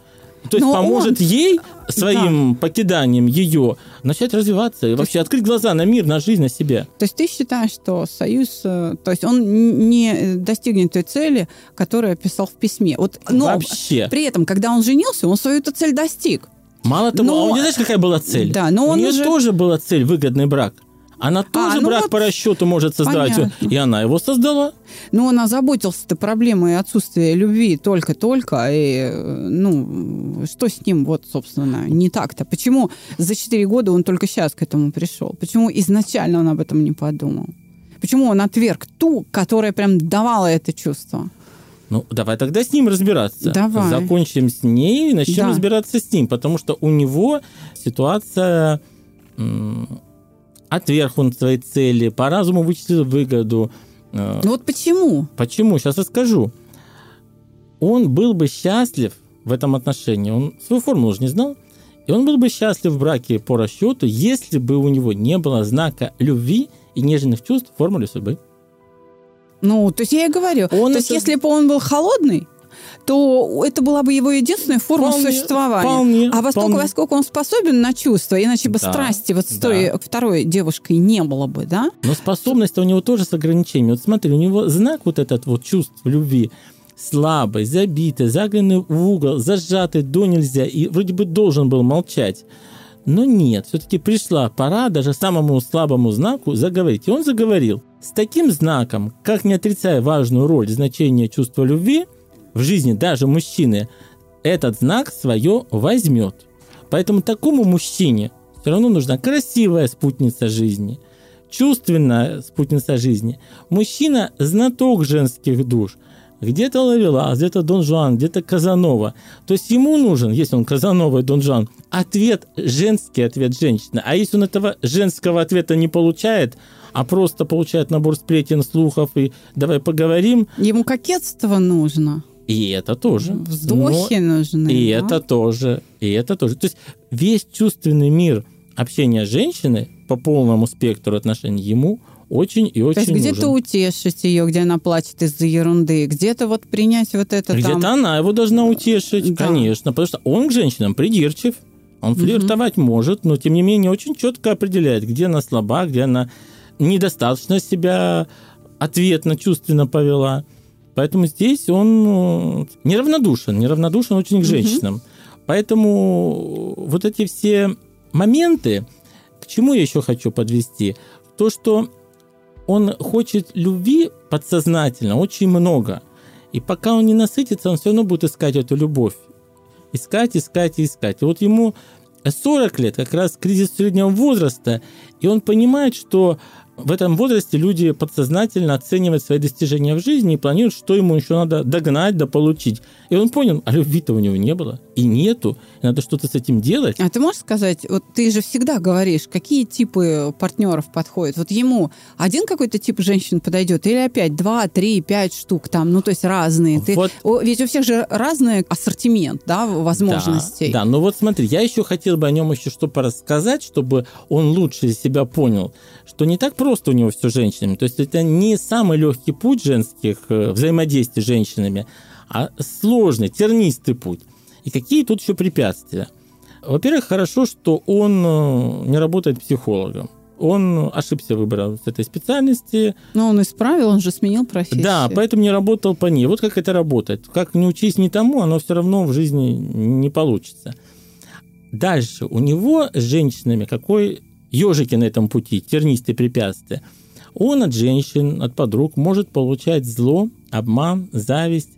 То есть Но поможет он- ей своим покиданием ее начать развиваться и вообще открыть глаза на мир, на жизнь, на себя. То есть ты считаешь, что союз, э, то есть он не достигнет той цели, которую описал в письме. Вот, но Вообще. при этом, когда он женился, он свою эту цель достиг. Мало того, Но- а у нее знаешь, какая была цель? Да, но у он нее уже- тоже была цель выгодный брак. Она тоже ну брак вот по расчету может создавать, понятно. и она его создала. Но он озаботился-то проблемой отсутствия любви только-только. И, ну, что с ним, вот, собственно, не так-то? Почему за 4 года он только сейчас к этому пришел? Почему изначально он об этом не подумал? Почему он отверг ту, которая прям давала это чувство? Ну, давай тогда с ним разбираться. Давай. Закончим с ней и начнем Да. разбираться с ним, потому что у него ситуация отверг он своей цели, по разуму вычислил выгоду. Э, Ну вот почему? Почему? Сейчас расскажу. Он был бы счастлив в этом отношении. Он свою формулу уже не знал. И он был бы счастлив в браке по расчету, если бы у него не было знака любви и нежных чувств в формуле судьбы. Ну, то есть я и говорю. Он то есть это- если бы он был холодный, то это была бы его единственная форма Вполне, существования. вполне, а во вполне. во сколько он способен на чувства, иначе бы Да, страсти вот с да. той второй девушкой не было бы, да? Но способность у него тоже с ограничениями. Вот смотри, у него знак вот этот вот чувств любви слабый, забитый, загнанный в угол, зажатый до нельзя, и вроде бы должен был молчать. Но нет, все-таки пришла пора даже самому слабому знаку заговорить. И он заговорил. С таким знаком, как не отрицая важную роль значения чувства любви в жизни даже мужчины, этот знак свое возьмет. Поэтому такому мужчине все равно нужна красивая спутница жизни, чувственная спутница жизни. Мужчина – знаток женских душ. Где-то Лавелас, где-то Дон Жуан, где-то Казанова. То есть ему нужен, если он Казанова и Дон Жуан, ответ, женский ответ женщины. А если он этого женского ответа не получает, а просто получает набор сплетен, слухов и давай поговорим. Ему кокетство нужно. И это тоже. Вздохи Но... нужны. И да? это тоже. И это тоже. То есть весь чувственный мир общения женщины по полному спектру отношений ему очень и очень То есть где-то утешить ее, где она плачет из-за ерунды, где-то вот принять вот это Где-то там... она его должна утешить, да. конечно, потому что он к женщинам придирчив, он флиртовать угу. может, но тем не менее очень четко определяет, где она слаба, где она недостаточно себя ответно, чувственно повела. Поэтому здесь он ну, неравнодушен, неравнодушен очень к женщинам. Угу. Поэтому вот эти все моменты, к чему я еще хочу подвести? То, что он хочет любви подсознательно очень много. И пока он не насытится, он все равно будет искать эту любовь. Искать, искать и искать. И вот ему 40 лет, как раз кризис среднего возраста, и он понимает, что в этом возрасте люди подсознательно оценивают свои достижения в жизни и планируют, что ему еще надо догнать, да получить. И он понял, а любви-то у него не было, и нету, и надо что-то с этим делать. А ты можешь сказать, вот ты же всегда говоришь, какие типы партнеров подходят? Вот ему один какой-то тип женщин подойдет, или опять два, три, пять штук там, ну то есть разные. Ты, вот. Ведь у всех же разный ассортимент, да, возможностей. Да, да, ну вот смотри, я еще хотел бы о нем еще что порассказать, чтобы он лучше себя понял, что не так просто у него все с женщинами. То есть это не самый легкий путь женских э, взаимодействий с женщинами, а сложный, тернистый путь. И какие тут еще препятствия? Во-первых, хорошо, что он э, не работает психологом. Он ошибся выбором с этой специальности. Но он исправил, он же сменил профессию. Да, поэтому не работал по ней. Вот как это работает. Как не учись не тому, оно все равно в жизни не получится. Дальше. У него с женщинами какой ежики на этом пути, тернистые препятствия. Он от женщин, от подруг может получать зло, обман, зависть.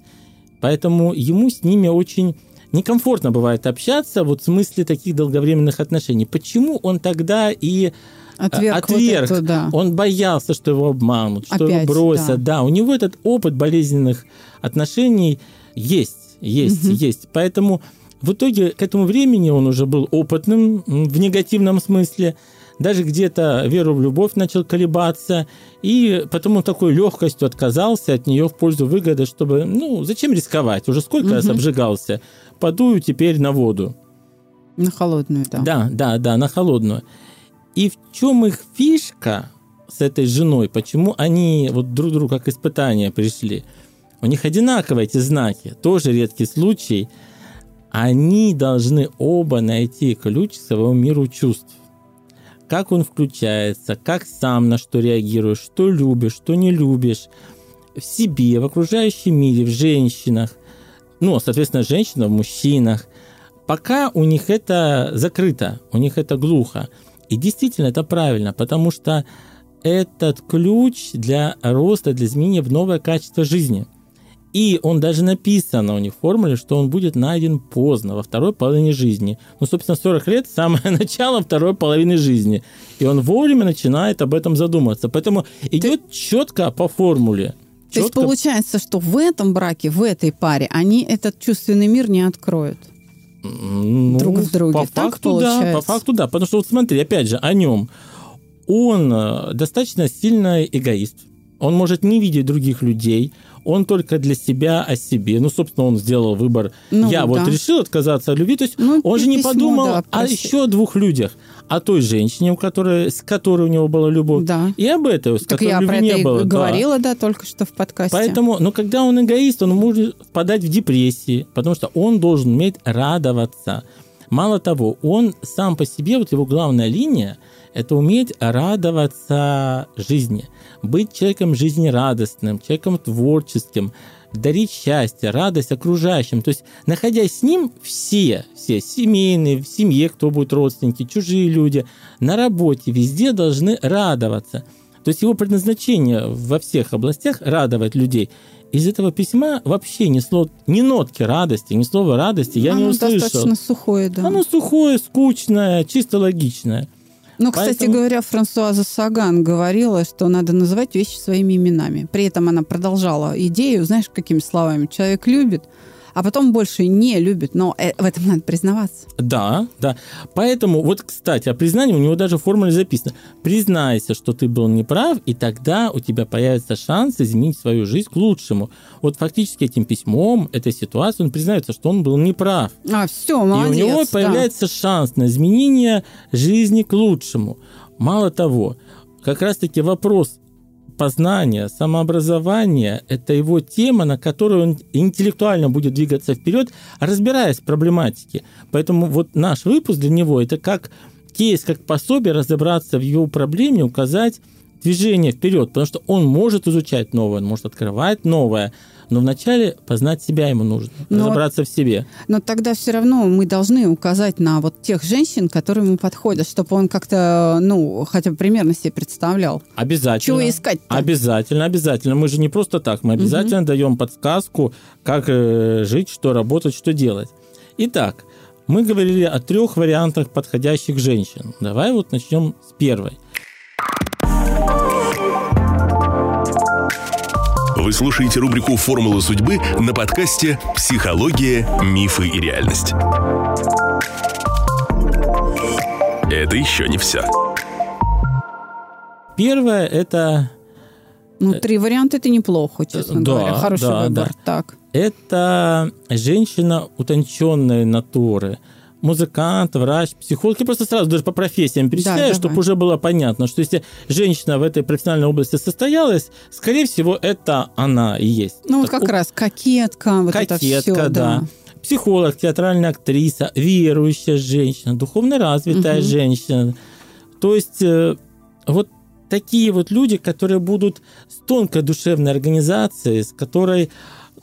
Поэтому ему с ними очень некомфортно бывает общаться вот в смысле таких долговременных отношений. Почему он тогда и отверг? отверг. Вот это, да. Он боялся, что его обманут, что Опять, его бросят. Да. да, у него этот опыт болезненных отношений есть, есть, угу. есть. Поэтому в итоге к этому времени он уже был опытным в негативном смысле даже где-то веру в любовь начал колебаться, и потому такой легкостью отказался от нее в пользу выгоды, чтобы, ну, зачем рисковать? Уже сколько угу. раз обжигался? Подую теперь на воду. На холодную, да. Да, да, да, на холодную. И в чем их фишка с этой женой? Почему они вот друг другу как испытания пришли? У них одинаковые эти знаки, тоже редкий случай. Они должны оба найти ключ к своему миру чувств как он включается, как сам на что реагируешь, что любишь, что не любишь, в себе, в окружающем мире, в женщинах, ну, соответственно, женщина в мужчинах. Пока у них это закрыто, у них это глухо. И действительно это правильно, потому что этот ключ для роста, для изменения в новое качество жизни – и он даже написано у них в формуле, что он будет найден поздно, во второй половине жизни. Ну, собственно, 40 лет – самое начало второй половины жизни. И он вовремя начинает об этом задумываться. Поэтому идет Ты... четко по формуле. Четко... То есть получается, что в этом браке, в этой паре, они этот чувственный мир не откроют? Ну, друг в друге. По так факту, получается? да, по факту, да. Потому что вот смотри, опять же, о нем. Он э, достаточно сильный эгоист. Он может не видеть других людей, он только для себя о себе. Ну, собственно, он сделал выбор. Ну, Я да. вот решил отказаться от любви. То есть ну, он же не письмо, подумал да, о еще двух людях. О той женщине, у которой, с которой у него была любовь. Да. И об этой, с так которой я любви про не это было. говорила, да. да, только что в подкасте. Поэтому, ну, когда он эгоист, он может впадать в депрессии, потому что он должен уметь радоваться. Мало того, он сам по себе, вот его главная линия – это уметь радоваться жизни, быть человеком жизнерадостным, человеком творческим, дарить счастье, радость окружающим. То есть, находясь с ним, все, все семейные, в семье, кто будет родственники, чужие люди, на работе, везде должны радоваться. То есть его предназначение во всех областях радовать людей. Из этого письма вообще ни, слов, ни нотки радости, ни слова радости я Оно не услышал. достаточно сухое, да. Оно сухое, скучное, чисто логичное. Ну, кстати Поэтому- говоря, Франсуаза Саган говорила, что надо называть вещи своими именами. При этом она продолжала идею, знаешь, какими словами? Человек любит, а потом больше не любит, но э, в этом надо признаваться. Да, да. Поэтому, вот, кстати, о признании у него даже в формуле записано. Признайся, что ты был неправ, и тогда у тебя появится шанс изменить свою жизнь к лучшему. Вот фактически этим письмом, этой ситуацией, он признается, что он был неправ. А, все, молодец. и у него да. появляется шанс на изменение жизни к лучшему. Мало того, как раз-таки вопрос познания, самообразования – это его тема, на которую он интеллектуально будет двигаться вперед, разбираясь в проблематике. Поэтому вот наш выпуск для него – это как кейс, как пособие разобраться в его проблеме, указать движение вперед, потому что он может изучать новое, он может открывать новое, но вначале познать себя ему нужно, Но разобраться в себе. Но тогда все равно мы должны указать на вот тех женщин, которые ему подходят, чтобы он как-то, ну, хотя бы примерно себе представлял. Обязательно. Чего искать-то? Обязательно, обязательно. Мы же не просто так. Мы обязательно даем подсказку, как э, жить, что работать, что делать. Итак, мы говорили о трех вариантах подходящих женщин. Давай вот начнем с первой. Вы слушаете рубрику «Формула судьбы» на подкасте «Психология, мифы и реальность». Это еще не все. Первая – это, Ну, три варианта это неплохо, честно Э, да, говоря. Хороший да, выбор. да. Так. это женщина утонченной натуры. Музыкант, врач, психолог. Я просто сразу даже по профессиям перечисляю, давай. чтобы уже было понятно, что если женщина в этой профессиональной области состоялась, скорее всего, это она и есть. Ну, вот Так, как раз кокетка, вот это Кокетка, все, да. Психолог, театральная актриса, верующая женщина, духовно развитая Мгм. женщина. То есть э, вот такие вот люди, которые будут с тонкой душевной организацией, с которой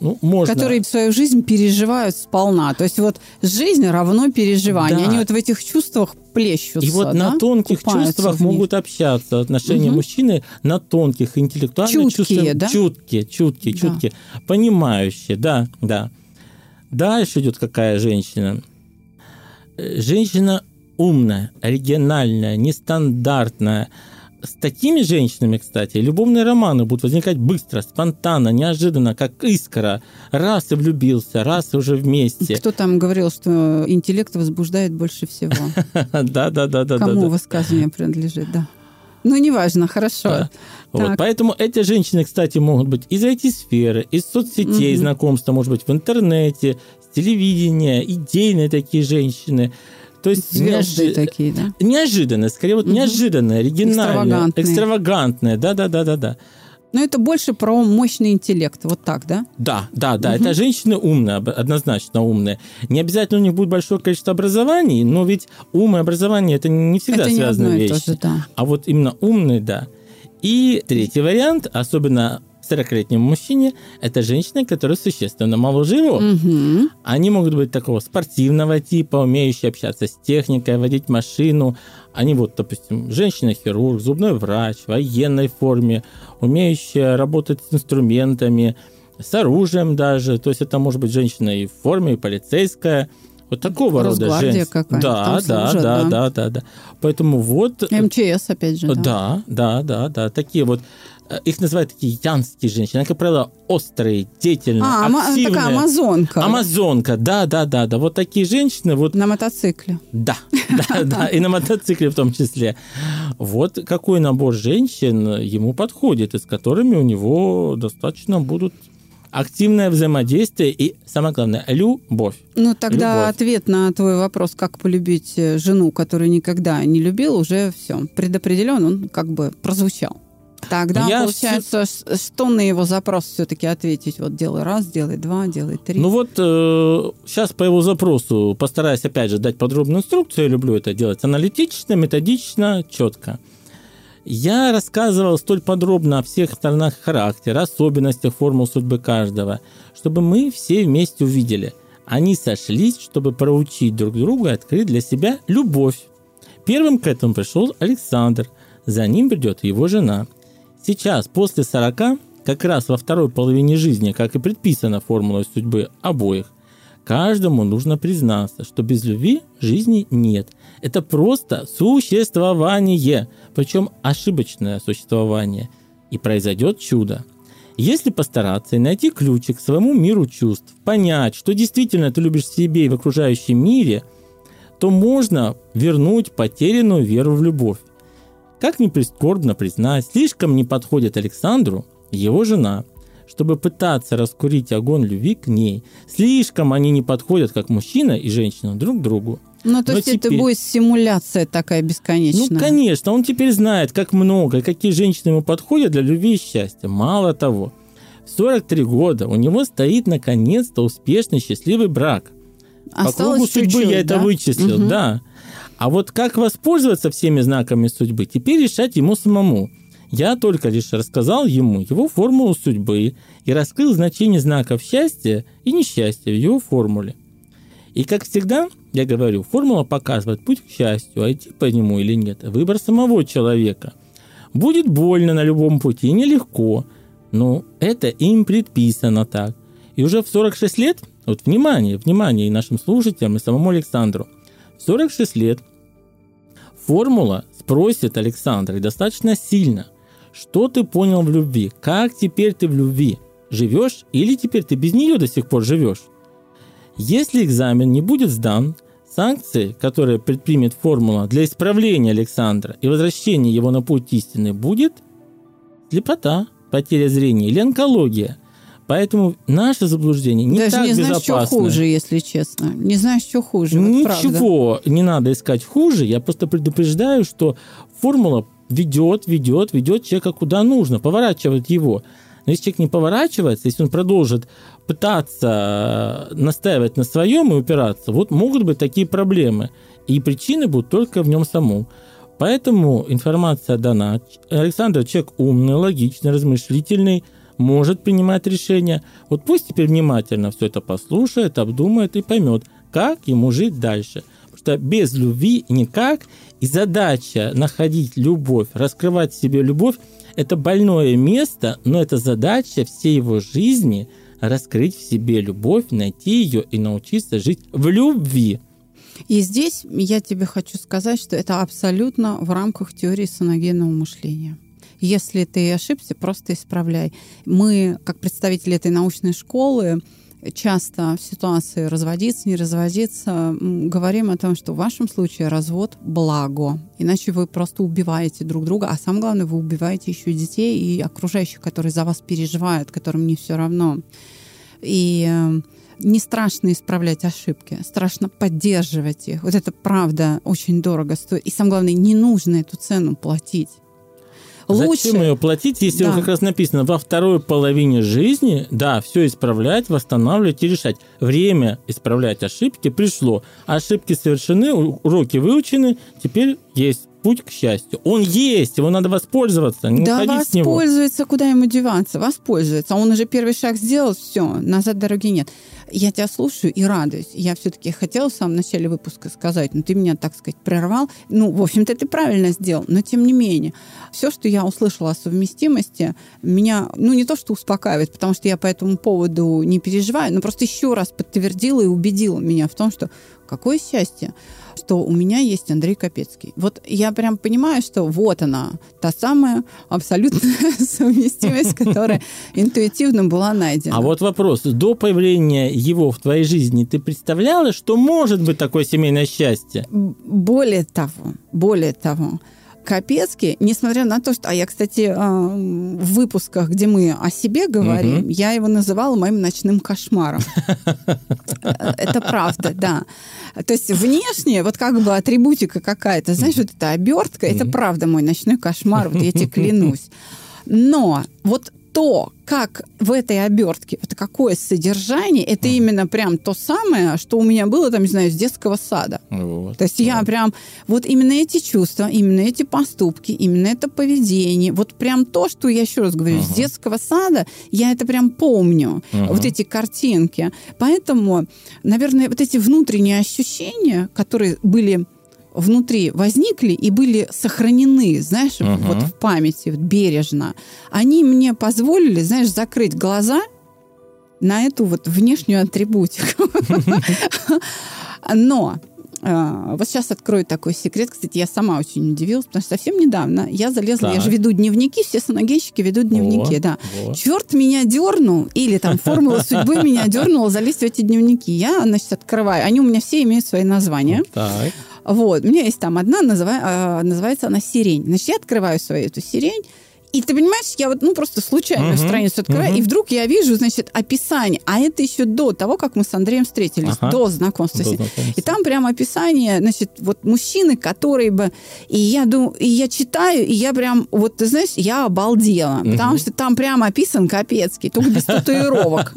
ну, можно... Которые свою жизнь переживают сполна. То есть вот жизнь равно переживание. Да. Они вот в этих чувствах плещутся. И вот да? на тонких Купаются чувствах могут общаться. Отношения Мгм. мужчины на тонких, интеллектуально Чуткие, чувствах- да? Чуткие, чуткие, Да. чуткие. Понимающие, да, да. Дальше идет какая женщина? Э, Женщина умная, оригинальная, нестандартная. С такими женщинами, кстати, любовные романы будут возникать быстро, спонтанно, неожиданно, как искра. Раз и влюбился, раз и уже вместе. Кто там говорил, что интеллект возбуждает больше всего? Да, да, да, да. Кому высказывание принадлежит, да. Ну, неважно, хорошо. Да. Вот, поэтому эти женщины, кстати, могут быть из IT-сферы, из соцсетей, Мгм. знакомства, может быть, в интернете, с телевидения, идейные такие женщины. То есть Звезды неожи- такие, да? неожиданно, скорее вот Мгм. неожиданное, оригинальное, экстравагантное, да-да-да-да-да. Но это больше про мощный интеллект, вот так, да? Да, да, да, это женщины умные, однозначно умные. Не обязательно у них будет большое количество образований, но ведь ум и образование это не всегда это не связанные одно и вещи. то же, да. А вот именно умный, да. И третий вариант, особенно 40-летнему мужчине, это женщины, которые существенно моложе его. Мгм. Они могут быть такого спортивного типа, умеющие общаться с техникой, водить машину. Они вот, допустим, женщина-хирург, зубной врач, в военной форме, умеющая работать с инструментами, с оружием даже. То есть это может быть женщина и в форме, и полицейская. Вот такого рода какая-то Да, да, служат, да, да. да, да, да. Поэтому вот... МЧС, опять же, да. Да, да, да, да. Такие вот, э, их называют такие янские женщины. Они, как правило, острые, деятельные, А, активные. такая амазонка. Амазонка, да, да, да, да. Вот такие женщины, вот, На мотоцикле. да, да, да, и на мотоцикле в том числе. Вот какой набор женщин ему подходит, и с которыми у него достаточно будут активное взаимодействие и, самое главное, любовь. Ну, тогда Любовь. ответ на твой вопрос, как полюбить э, жену, которую никогда не любил, уже все. Предопределен, он как бы прозвучал. Тогда, Я получается, ш- что на его запрос все-таки ответить? Вот делай раз, делай два, делай три. Ну вот сейчас по его запросу постараюсь опять же дать подробную инструкцию. Я люблю это делать аналитично, методично, четко. Я рассказывал столь подробно о всех сторонах характера, особенностях формул судьбы каждого, чтобы мы все вместе увидели. Они сошлись, чтобы проучить друг друга и открыть для себя любовь. Первым к этому пришел Александр, за ним придет его жена. Сейчас, после 40, как раз во второй половине жизни, как и предписано формулой судьбы обоих, каждому нужно признаться, что без любви жизни нет. Это просто существование, причем ошибочное существование. И произойдет чудо. Если постараться и найти ключик к своему миру чувств, понять, что действительно ты любишь в себе и в окружающем мире, то можно вернуть потерянную веру в любовь. Как ни прискорбно признать, слишком не подходит Александру его жена, чтобы пытаться раскурить огонь любви к ней. Слишком они не подходят, как мужчина и женщина, друг к другу. Ну, то Но есть это теперь- будет симуляция такая бесконечная. Ну, конечно, он теперь знает, как много, какие женщины ему подходят для любви и счастья. Мало того, в 43 года у него стоит наконец-то успешный счастливый брак. По Осталось кругу судьбы я это да? вычислил, Мгм. да. А вот как воспользоваться всеми знаками судьбы, теперь решать ему самому. Я только лишь рассказал ему его формулу судьбы и раскрыл значение знаков счастья и несчастья в его формуле. И как всегда, я говорю, формула показывает путь к счастью, а идти по нему или нет – выбор самого человека. Будет больно на любом пути, нелегко, но это им предписано так. И уже в 46 лет, вот внимание, внимание и нашим слушателям, и самому Александру, в 46 лет формула спросит Александра достаточно сильно, что ты понял в любви, как теперь ты в любви, живешь или теперь ты без нее до сих пор живешь. Если экзамен не будет сдан, санкции, которые предпримет формула для исправления Александра и возвращения его на путь истины, будет слепота, потеря зрения или онкология. Поэтому наше заблуждение не Даже так не знаешь, безопасно. что хуже, если честно. Не знаешь, что хуже. вот. Ничего не надо искать хуже. Я просто предупреждаю, что формула ведет, ведет, ведет человека куда нужно, поворачивает его. Но если человек не поворачивается, если он продолжит пытаться э, настаивать на своем и упираться, вот могут быть такие проблемы. И причины будут только в нем самом. Поэтому информация дана. Александр человек умный, логичный, размышлительный, может принимать решения. Вот пусть теперь внимательно все это послушает, обдумает и поймет, как ему жить дальше. Потому что без любви никак. И задача находить любовь, раскрывать в себе любовь, это больное место, но это задача всей его жизни раскрыть в себе любовь, найти ее и научиться жить в любви. И здесь я тебе хочу сказать, что это абсолютно в рамках теории саногенного мышления. Если ты ошибся, просто исправляй. Мы, как представители этой научной школы, часто в ситуации разводиться, не разводиться, говорим о том, что в вашем случае развод – благо. Иначе вы просто убиваете друг друга, а самое главное, вы убиваете еще детей и окружающих, которые за вас переживают, которым не все равно. И э, не страшно исправлять ошибки, страшно поддерживать их. Вот это правда очень дорого стоит. И самое главное, не нужно эту цену платить. Лучше, Зачем ее платить, если Да. как раз написано во второй половине жизни, да, все исправлять, восстанавливать и решать. Время исправлять ошибки пришло. Ошибки совершены, уроки выучены, теперь есть путь к счастью. Он есть, его надо воспользоваться, не да воспользуется, куда ему деваться, воспользуется. Он уже первый шаг сделал, все, назад дороги нет. Я тебя слушаю и радуюсь. Я все-таки хотела в самом начале выпуска сказать, но ты меня, так сказать, прервал. Ну, в общем-то, ты правильно сделал, но тем не менее, все, что я услышала о совместимости, меня, ну, не то что успокаивает, потому что я по этому поводу не переживаю, но просто еще раз подтвердила и убедила меня в том, что какое счастье, что у меня есть Андрей Капецкий. Вот я прям понимаю, что вот она, та самая абсолютная совместимость, которая интуитивно была найдена. А вот вопрос. До появления его в твоей жизни ты представляла, что может быть такое семейное счастье? Более того, более того, Капецкий, несмотря на то, что... А я, кстати, а, в выпусках, где мы о себе говорим, Мгм. я его называла моим ночным кошмаром. Э, Это правда, да. То есть внешне, вот как бы атрибутика какая-то, знаешь, вот эта обертка, это правда мой ночной кошмар, вот я тебе клянусь. Но вот то, как в этой обертке, вот какое содержание, это именно прям то самое, что у меня было, там, не знаю, с детского сада. Вот. То есть я прям, вот именно эти чувства, именно эти поступки, именно это поведение, вот прям то, что я еще раз говорю, с Ага. детского сада, я это прям помню, Ага. вот эти картинки. Поэтому, наверное, вот эти внутренние ощущения, которые были внутри возникли и были сохранены, знаешь, Мгм. вот в памяти, вот бережно, они мне позволили, знаешь, закрыть глаза на эту вот внешнюю атрибутику. Но э, вот сейчас открою такой секрет. Кстати, я сама очень удивилась, потому что совсем недавно я залезла, я же веду дневники, все саногенщики ведут дневники, О, да. Черт меня дернул, или там формула судьбы меня дернула залезть в эти дневники. Я, значит, открываю. Они у меня все имеют свои названия. Так. Вот, у меня есть там одна, называ- а, называется она «Сирень». Значит, я открываю свою эту «Сирень», и ты понимаешь, я вот, ну, просто случайную Мгм, страницу открываю, мгм. и вдруг я вижу, значит, описание. А это еще до того, как мы с Андреем встретились, Ага. до знакомства. До знакомства. И там прям описание, значит, вот мужчины, которые бы... И я думаю, и я читаю, и я прям, вот ты знаешь, я обалдела. Потому Мгм. что там прям описан Капецкий, только без татуировок.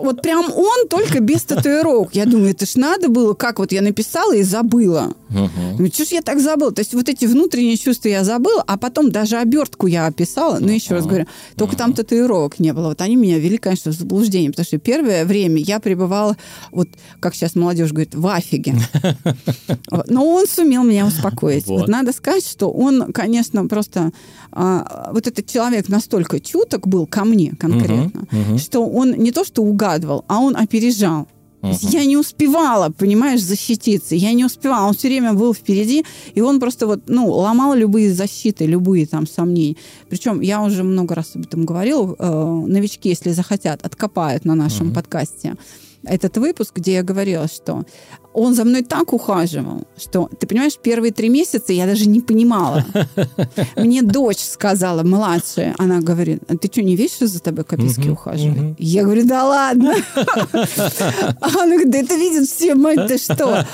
Вот прям он, только без татуировок. Я думаю, это ж надо было, как вот я написала и забыла. Ну, что ж я так забыла? То есть вот эти внутренние чувства я забыла, а потом даже обертку я описала. Но еще раз говорю, только там татуировок не было. Вот они меня ввели, конечно, в заблуждение, потому что первое время я пребывала, вот как сейчас молодежь говорит, в афиге. Но он сумел меня успокоить. Вот. Вот надо сказать, что он, конечно, просто... а, вот этот человек настолько чуток был ко мне конкретно, Мгм, мгм. что он не то что угадывал, а он опережал. Мгм. Я не успевала, понимаешь, защититься. Я не успевала. Он все время был впереди, и он просто вот, ну, ломал любые защиты, любые там сомнения. Причем я уже много раз об этом говорила. э, новички, если захотят, откопают на нашем подкасте этот выпуск, где я говорила, что он за мной так ухаживал, что, ты понимаешь, первые три месяца я даже не понимала. Мне дочь сказала, младшая, она говорит, «А ты что, не видишь, что за тобой ухаживает? мгм. Я говорю, да ладно. А Она говорит, да это видят все, мать, ты что?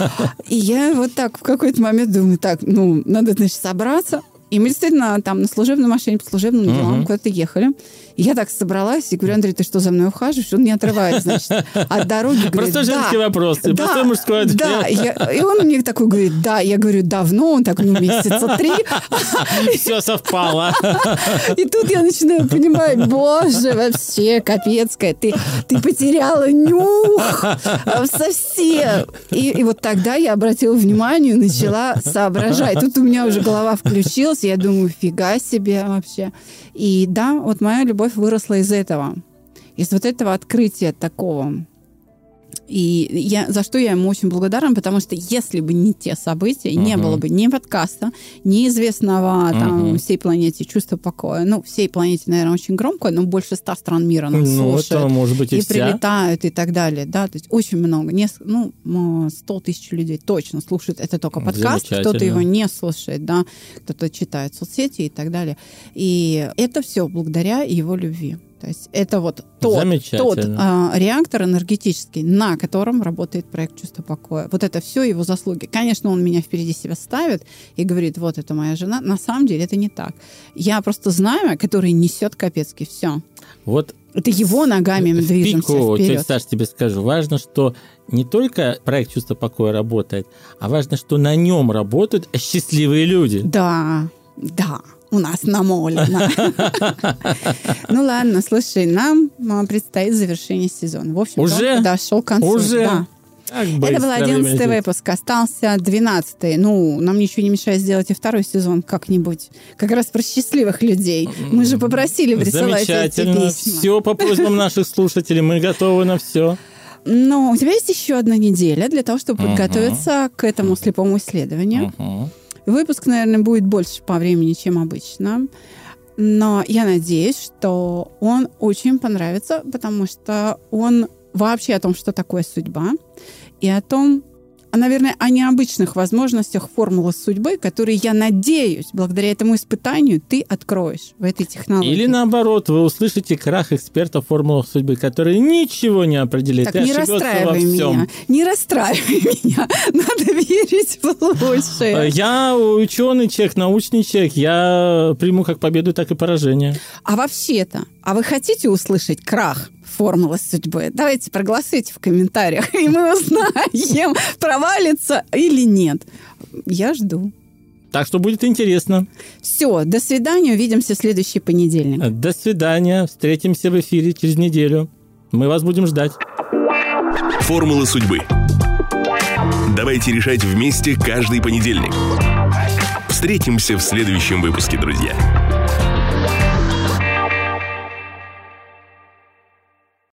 И я вот так в какой-то момент думаю, так, ну, надо, значит, собраться. И мы действительно там на служебной машине по служебным делам куда-то ехали. И я так собралась и говорю, Андрей, ты что, за мной ухаживаешь? Он не отрывает, значит, от дороги. говорит, Простой «Да». женский вопрос, Да, простой мужской ответ. Да, я- и он мне такой говорит, да. Я говорю, давно, он так, ну, месяца три. Все совпало. И тут я начинаю понимать, боже, вообще, капецкая, ты, ты потеряла нюх совсем. И, и вот тогда я обратила внимание, начала соображать. Тут у меня уже голова включилась, я думаю, фига себе вообще. И да, вот моя любовь выросла из этого. Из вот этого открытия такого. И я, за что я ему очень благодарна, потому что если бы не те события, не Мгм. было бы ни подкаста, ни известного там Мгм. всей планете чувства покоя. Ну, всей планете, наверное, очень громко, но больше ста стран мира нас Ну, слушают. это может быть и и вся. прилетают и так далее, да, то есть очень много, неск- ну, 100 тысяч людей точно слушают это только подкаст, кто-то его не слушает, да, кто-то читает соцсети и так далее, и это все благодаря его любви. То есть это вот тот, тот а, реактор энергетический, на котором работает проект «Чувство покоя». Вот это все его заслуги. Конечно, он меня впереди себя ставит и говорит, вот это моя жена. На самом деле это не так. Я просто знамя, которое несет Капецкий. Все. Вот Это его ногами мы движемся пику, вперед. Саш, тебе скажу, важно, что не только проект «Чувство покоя» работает, а важно, что на нем работают счастливые люди. Да, да, у нас намолено. Ну ладно, слушай, нам а, предстоит завершение сезона. В общем, Уже? он подошел к концу. Уже? Это был время 11 летит. выпуск, остался 12 Ну, нам ничего не мешает сделать и второй сезон как-нибудь. Как раз про счастливых людей. Мы же попросили присылать эти Замечательно. письма. Все по просьбам наших слушателей. Мы готовы на все. Но у тебя есть еще одна неделя для того, чтобы подготовиться к этому слепому исследованию. Выпуск, наверное, будет больше по времени, чем обычно. Но я надеюсь, что он очень понравится, потому что он вообще о том, что такое судьба, и о том, наверное, о необычных возможностях формулы судьбы, которые, я надеюсь, благодаря этому испытанию ты откроешь в этой технологии. Или наоборот, вы услышите крах экспертов формулах судьбы, которые ничего не определит Так, и не расстраивай всем. меня. Не расстраивай меня. Надо верить в лучшее. Я ученый человек, научный человек. Я приму как победу, так и поражение. А вообще-то, а вы хотите услышать крах формулы судьбы? Давайте проголосуйте в комментариях, и мы узнаем, провалится или нет. Я жду. Так что будет интересно. Все, до свидания, увидимся в следующий понедельник. До свидания. Встретимся в эфире через неделю. Мы вас будем ждать. Формула судьбы. Давайте решать вместе каждый понедельник. Встретимся в следующем выпуске, друзья.